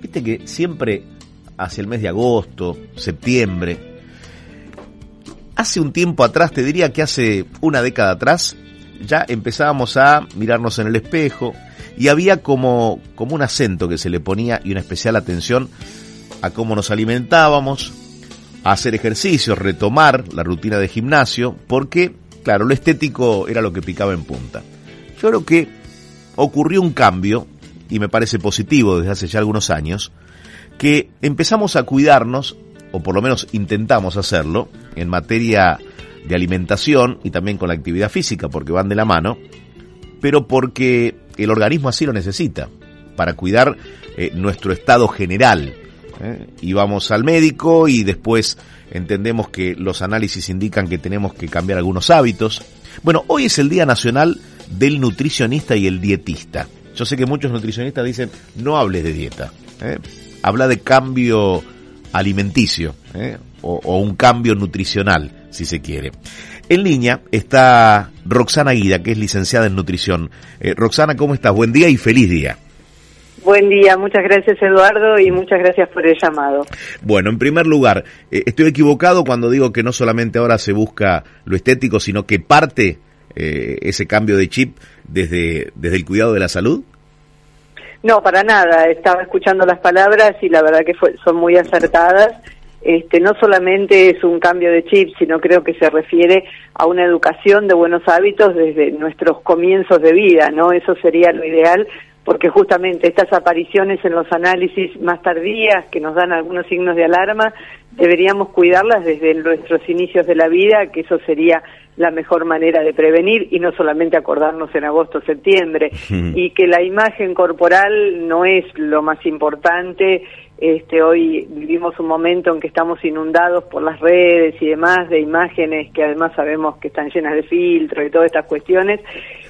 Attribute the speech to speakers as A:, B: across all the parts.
A: Viste que siempre hacia el mes de agosto, septiembre, hace un tiempo atrás, te diría que hace una década atrás, ya empezábamos a mirarnos en el espejo y había como, como un acento que se le ponía y una especial atención a cómo nos alimentábamos, a hacer ejercicios, retomar la rutina de gimnasio, porque, claro, lo estético era lo que picaba en punta. Yo creo que ocurrió un cambio y me parece positivo desde hace ya algunos años, que empezamos a cuidarnos, o por lo menos intentamos hacerlo, en materia de alimentación y también con la actividad física, porque van de la mano, pero porque el organismo así lo necesita, para cuidar eh, nuestro estado general. ¿eh? Y vamos al médico y después entendemos que los análisis indican que tenemos que cambiar algunos hábitos. Bueno, hoy es el Día Nacional del Nutricionista y el Dietista. Yo sé que muchos nutricionistas dicen, no hables de dieta, ¿eh? habla de cambio alimenticio ¿eh? o, un cambio nutricional, si se quiere. En línea está Roxana Guida, que es licenciada en nutrición. Eh, Roxana, ¿cómo estás? Buen día y feliz día.
B: Buen día, muchas gracias Eduardo y muchas gracias por el llamado.
A: Bueno, en primer lugar, estoy equivocado cuando digo que no solamente ahora se busca lo estético, sino que parte ese cambio de chip desde, desde el cuidado de la salud?
B: No, para nada. Estaba escuchando las palabras y la verdad que son muy acertadas. Este, no solamente es un cambio de chip, sino creo que se refiere a una educación de buenos hábitos desde nuestros comienzos de vida, ¿no? Eso sería lo ideal, porque justamente estas apariciones en los análisis más tardías que nos dan algunos signos de alarma, deberíamos cuidarlas desde nuestros inicios de la vida, que eso sería la mejor manera de prevenir y no solamente acordarnos en agosto, septiembre, y que la imagen corporal no es lo más importante. Este, hoy vivimos un momento en que estamos inundados por las redes y demás de imágenes que además sabemos que están llenas de filtros y todas estas cuestiones,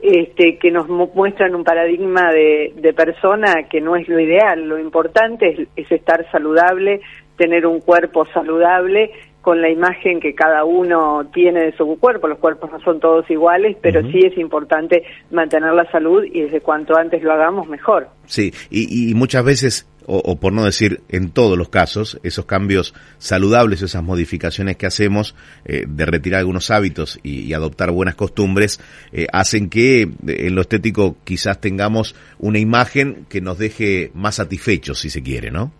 B: este, que nos muestran un paradigma de, de persona que no es lo ideal. Lo importante es, es estar saludable, tener un cuerpo saludable con la imagen que cada uno tiene de su cuerpo. Los cuerpos no son todos iguales, pero sí es importante mantener la salud y desde cuanto antes lo hagamos, mejor.
A: Sí, y, muchas veces, o, por no decir en todos los casos, esos cambios saludables, esas modificaciones que hacemos eh, de retirar algunos hábitos y, adoptar buenas costumbres, eh, hacen que eh, en lo estético quizás tengamos una imagen que nos deje más satisfechos, si se quiere, ¿no?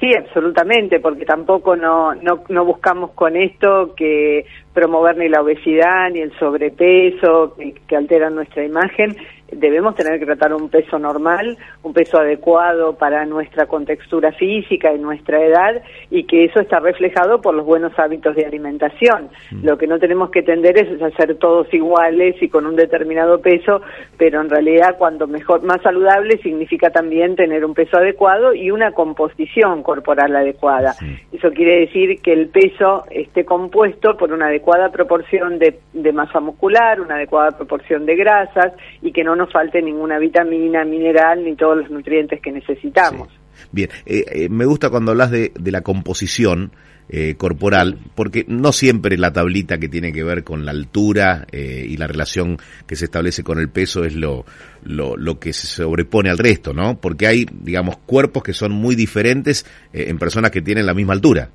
B: Sí, absolutamente, porque tampoco no, no, no buscamos con esto que promover ni la obesidad ni el sobrepeso que, que alteran nuestra imagen, debemos tener que tratar un peso normal, un peso adecuado para nuestra contextura física y nuestra edad y que eso está reflejado por los buenos hábitos de alimentación. Mm. Lo que no tenemos que tender es hacer todos iguales y con un determinado peso, pero en realidad cuando mejor más saludable significa también tener un peso adecuado y una composición corporal adecuada. Eso quiere decir que el peso esté compuesto por una adecuada proporción de, de masa muscular, una adecuada proporción de grasas y que no nos falte ninguna vitamina, mineral ni todos los nutrientes que necesitamos.
A: Bien, eh, eh, me gusta cuando hablas de, la composición eh, corporal, porque no siempre la tablita que tiene que ver con la altura y la relación que se establece con el peso es lo, lo, lo, que se sobrepone al resto, ¿no? Porque hay, digamos, cuerpos que son muy diferentes en personas que tienen la misma altura.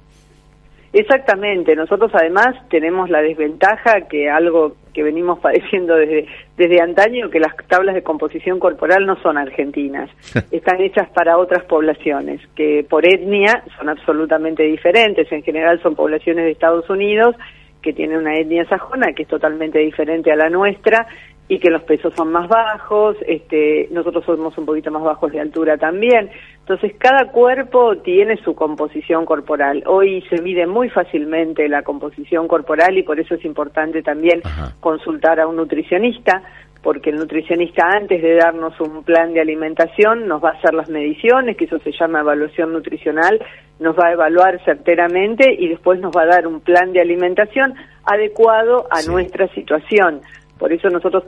B: Exactamente, nosotros además tenemos la desventaja que algo que venimos padeciendo desde, desde antaño, que las tablas de composición corporal no son argentinas, están hechas para otras poblaciones, que por etnia son absolutamente diferentes, en general son poblaciones de Estados Unidos que tienen una etnia sajona que es totalmente diferente a la nuestra y que los pesos son más bajos, este, nosotros somos un poquito más bajos de altura también. Entonces, cada cuerpo tiene su composición corporal. Hoy se mide muy fácilmente la composición corporal y por eso es importante también consultar a un nutricionista porque el nutricionista antes de darnos un plan de alimentación nos va a hacer las mediciones, que eso se llama evaluación nutricional, nos va a evaluar certeramente y después nos va a dar un plan de alimentación adecuado a nuestra situación. Por eso nosotros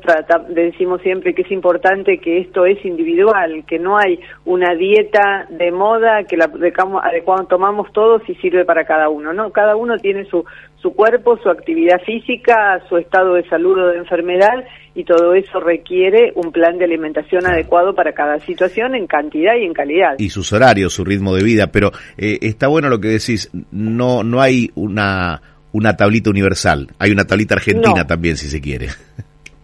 B: decimos siempre que es importante que esto es individual, que no hay una dieta de moda que la adecuado, tomamos todos y sirve para cada uno. No, cada uno tiene su, su cuerpo, su actividad física, su estado de salud o de enfermedad y todo eso requiere un plan de alimentación adecuado para cada situación en cantidad y en calidad.
A: Y sus horarios, su ritmo de vida, pero eh, está bueno lo que decís, no, no hay una una tablita universal. Hay una tablita argentina también, si se quiere.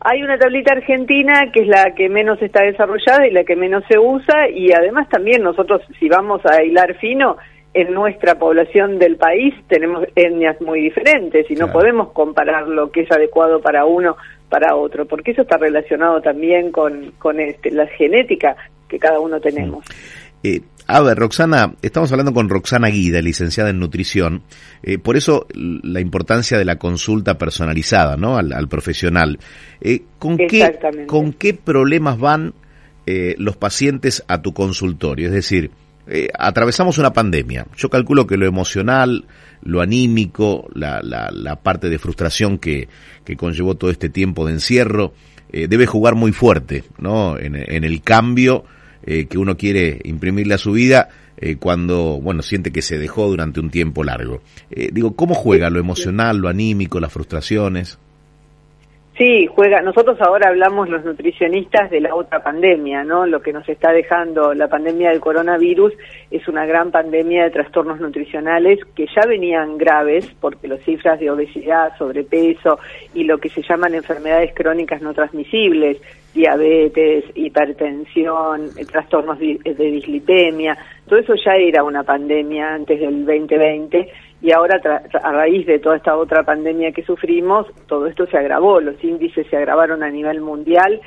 B: Hay una tablita argentina que es la que menos está desarrollada y la que menos se usa y además también nosotros si vamos a hilar fino en nuestra población del país tenemos etnias muy diferentes y no podemos comparar lo que es adecuado para uno para otro porque eso está relacionado también con, con este, la genética que cada uno tenemos.
A: Eh, a ver, Roxana, estamos hablando con Roxana Guida, licenciada en nutrición, eh, por eso la importancia de la consulta personalizada, ¿no? Al, profesional. Eh, ¿con, qué, ¿Con qué problemas van los pacientes a tu consultorio? Es decir, atravesamos una pandemia. Yo calculo que lo emocional, lo anímico, la, la, parte de frustración que, que, conllevó todo este tiempo de encierro, debe jugar muy fuerte, ¿no? En, en el cambio eh, que uno quiere imprimirle a su vida eh, cuando, bueno, siente que se dejó durante un tiempo largo. Eh, digo, ¿cómo juega lo emocional, lo anímico, las frustraciones?
B: Sí, juega. Nosotros ahora hablamos los nutricionistas de la otra pandemia, ¿no? Lo que nos está dejando la pandemia del coronavirus es una gran pandemia de trastornos nutricionales que ya venían graves porque las cifras de obesidad, sobrepeso y lo que se llaman enfermedades crónicas no transmisibles, diabetes, hipertensión, eh, trastornos de dislipemia, todo eso ya era una pandemia antes del 2020 y ahora a raíz de toda esta otra pandemia que sufrimos, todo esto se agravó, los índices se agravaron a nivel mundial,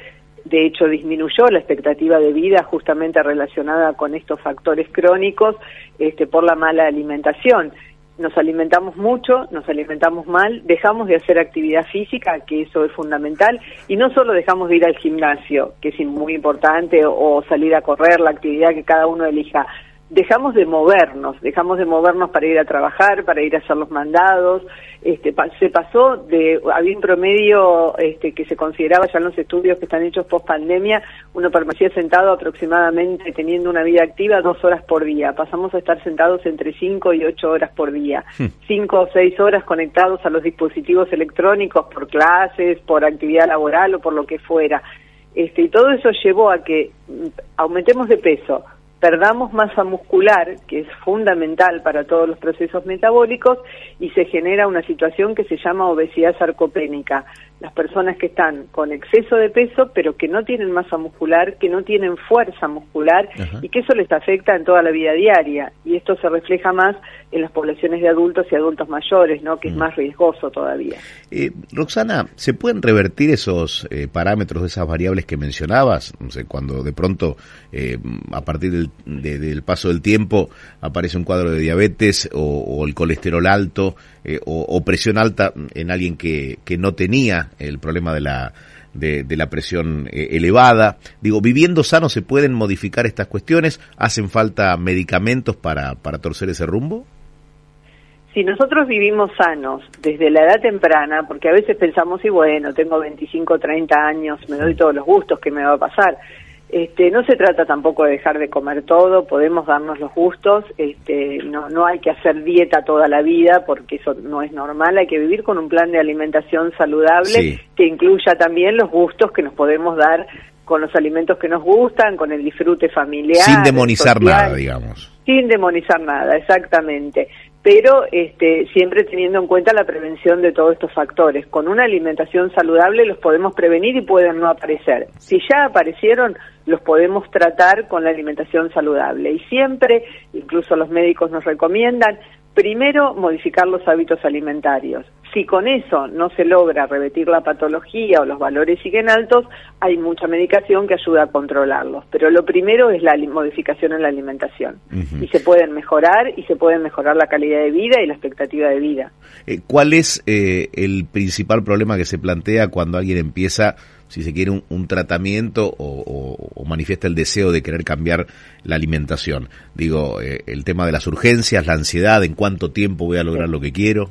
B: de hecho disminuyó la expectativa de vida justamente relacionada con estos factores crónicos este, por la mala alimentación. Nos alimentamos mucho, nos alimentamos mal, dejamos de hacer actividad física, que eso es fundamental, y no solo dejamos de ir al gimnasio, que es muy importante, o salir a correr, la actividad que cada uno elija, dejamos de movernos, dejamos de movernos para ir a trabajar, para ir a hacer los mandados, este, se pasó de, había un promedio este, que se consideraba ya en los estudios que están hechos post pandemia, uno permanecía sentado aproximadamente teniendo una vida activa dos horas por día, pasamos a estar sentados entre cinco y ocho horas por día, hmm. cinco o seis horas conectados a los dispositivos electrónicos por clases, por actividad laboral o por lo que fuera. Este, y todo eso llevó a que mm, aumentemos de peso, perdamos masa muscular, que es fundamental para todos los procesos metabólicos, y se genera una situación que se llama obesidad sarcopénica. Las personas que están con exceso de peso, pero que no tienen masa muscular, que no tienen fuerza muscular, y que eso les afecta en toda la vida diaria. Y esto se refleja más en las poblaciones de adultos y adultos mayores, ¿no? que es mm. más riesgoso todavía.
A: Eh, Roxana, ¿se pueden revertir esos eh, parámetros, esas variables que mencionabas? No sé, cuando de pronto, eh, a partir del del paso del tiempo aparece un cuadro de diabetes o, el colesterol alto eh, o, presión alta en alguien que, que no tenía el problema de la, de, la presión eh, elevada. Digo, viviendo sano se pueden modificar estas cuestiones, hacen falta medicamentos para, para torcer ese rumbo.
B: Si nosotros vivimos sanos desde la edad temprana, porque a veces pensamos, y bueno, tengo 25, 30 años, me doy todos los gustos, que me va a pasar? Este, no se trata tampoco de dejar de comer todo, podemos darnos los gustos, este, no, no hay que hacer dieta toda la vida porque eso no es normal, hay que vivir con un plan de alimentación saludable que incluya también los gustos que nos podemos dar con los alimentos que nos gustan, con el disfrute familiar.
A: Sin demonizar nada, digamos.
B: Sin demonizar nada, exactamente pero este, siempre teniendo en cuenta la prevención de todos estos factores. Con una alimentación saludable los podemos prevenir y pueden no aparecer. Si ya aparecieron, los podemos tratar con la alimentación saludable. Y siempre, incluso los médicos nos recomiendan, primero modificar los hábitos alimentarios. Si con eso no se logra revertir la patología o los valores siguen altos, hay mucha medicación que ayuda a controlarlos. Pero lo primero es la modificación en la alimentación. Y se pueden mejorar y se pueden mejorar la calidad de vida y la expectativa de vida.
A: Eh, ¿Cuál es eh, el principal problema que se plantea cuando alguien empieza si se quiere, un, tratamiento o, manifiesta el deseo de querer cambiar la alimentación. Digo, eh, el tema de las urgencias, la ansiedad, en cuánto tiempo voy a lograr lo que quiero.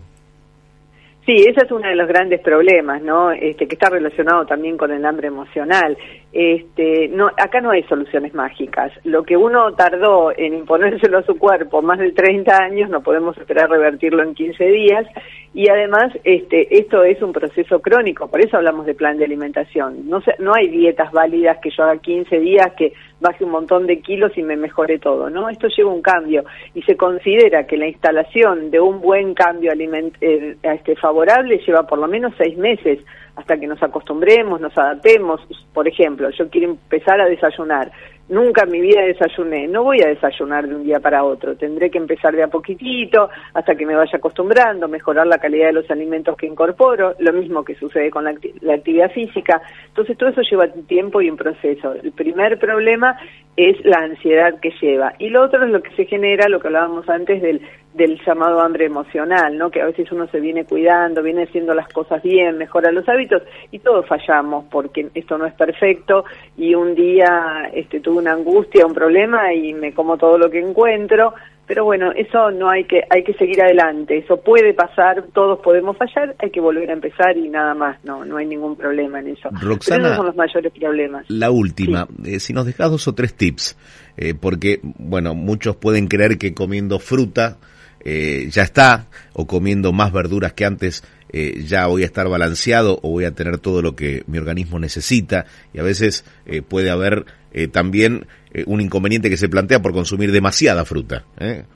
B: Sí, ese es uno de los grandes problemas, ¿no? Este, que está relacionado también con el hambre emocional. Este, no, acá no hay soluciones mágicas. Lo que uno tardó en imponérselo a su cuerpo más de 30 años, no podemos esperar revertirlo en 15 días. Y además, este, esto es un proceso crónico, por eso hablamos de plan de alimentación. No, no hay dietas válidas que yo haga 15 días, que baje un montón de kilos y me mejore todo, ¿no? Esto lleva un cambio y se considera que la instalación de un buen cambio aliment eh, este, favorable lleva por lo menos seis meses hasta que nos acostumbremos, nos adaptemos. Por ejemplo, yo quiero empezar a desayunar nunca en mi vida desayuné, no voy a desayunar de un día para otro, tendré que empezar de a poquitito hasta que me vaya acostumbrando, mejorar la calidad de los alimentos que incorporo, lo mismo que sucede con la, actividad física. Entonces todo eso lleva tiempo y un proceso. El primer problema es la ansiedad que lleva y lo otro es lo que se genera, lo que hablábamos antes del del llamado hambre emocional, ¿no? Que a veces uno se viene cuidando, viene haciendo las cosas bien, mejora los hábitos y todos fallamos porque esto no es perfecto y un día este tuve una angustia, un problema y me como todo lo que encuentro, pero bueno, eso no hay que hay que seguir adelante, eso puede pasar, todos podemos fallar, hay que volver a empezar y nada más, no no hay ningún problema en eso.
A: Roxana,
B: esos son los mayores problemas.
A: La última, eh, si nos dejas dos o tres tips, eh, porque bueno, muchos pueden creer que comiendo fruta eh, ya está, o comiendo más verduras que antes, eh, ya voy a estar balanceado o voy a tener todo lo que mi organismo necesita. Y a veces eh, puede haber también un inconveniente que se plantea por consumir demasiada fruta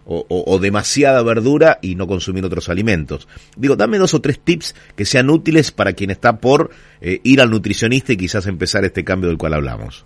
A: o, o, demasiada verdura y no consumir otros alimentos. Digo, dame dos o tres tips que sean útiles para quien está por ir al nutricionista y quizás empezar este cambio del cual hablamos.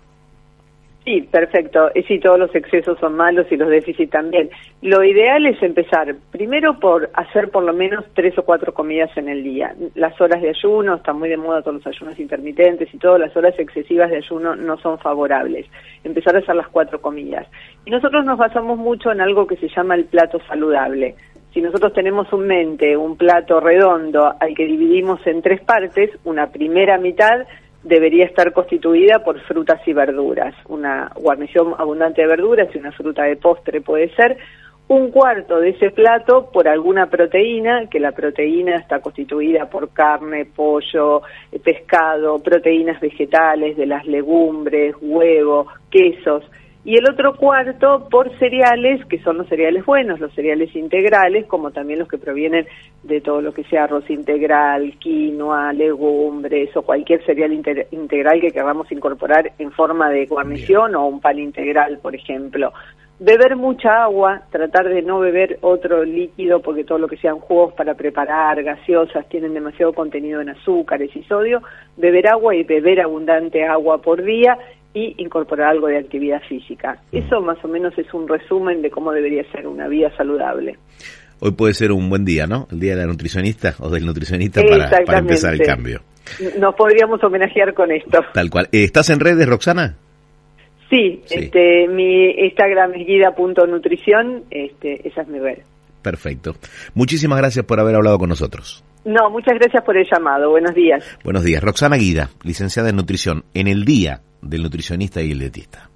B: Sí, perfecto. Sí, todos los excesos son malos y los déficits también. Lo ideal es empezar primero por hacer por lo menos tres o cuatro comidas en el día. Las horas de ayuno, están muy de moda todos los ayunos intermitentes y todas las horas excesivas de ayuno no son favorables. Empezar a hacer las cuatro comidas. Y nosotros nos basamos mucho en algo que se llama el plato saludable. Si nosotros tenemos un mente, un plato redondo al que dividimos en tres partes, una primera mitad debería estar constituida por frutas y verduras, una guarnición abundante de verduras y una fruta de postre puede ser, un cuarto de ese plato por alguna proteína, que la proteína está constituida por carne, pollo, pescado, proteínas vegetales, de las legumbres, huevo, quesos, y el otro cuarto por cereales, que son los cereales buenos, los cereales integrales, como también los que provienen de todo lo que sea arroz integral, quinoa, legumbres o cualquier cereal integral que queramos incorporar en forma de guarnición o un pan integral, por ejemplo. Beber mucha agua, tratar de no beber otro líquido porque todo lo que sean jugos para preparar, gaseosas, tienen demasiado contenido en azúcares y sodio. Beber agua y beber abundante agua por día y incorporar algo de actividad física. Eso más o menos es un resumen de cómo debería ser una vida saludable.
A: Hoy puede ser un buen día, ¿no? El día de la nutricionista o del nutricionista para, empezar el cambio.
B: Nos podríamos homenajear con esto.
A: Tal cual. Eh, ¿Estás en redes, Roxana?
B: Sí, Este, mi Instagram es guida.nutrición, este, esa es mi red.
A: Perfecto. Muchísimas gracias por haber hablado con nosotros.
B: No, muchas gracias por el llamado. Buenos días.
A: Buenos días. Roxana Guida, licenciada en nutrición, en el día del nutricionista y el dietista.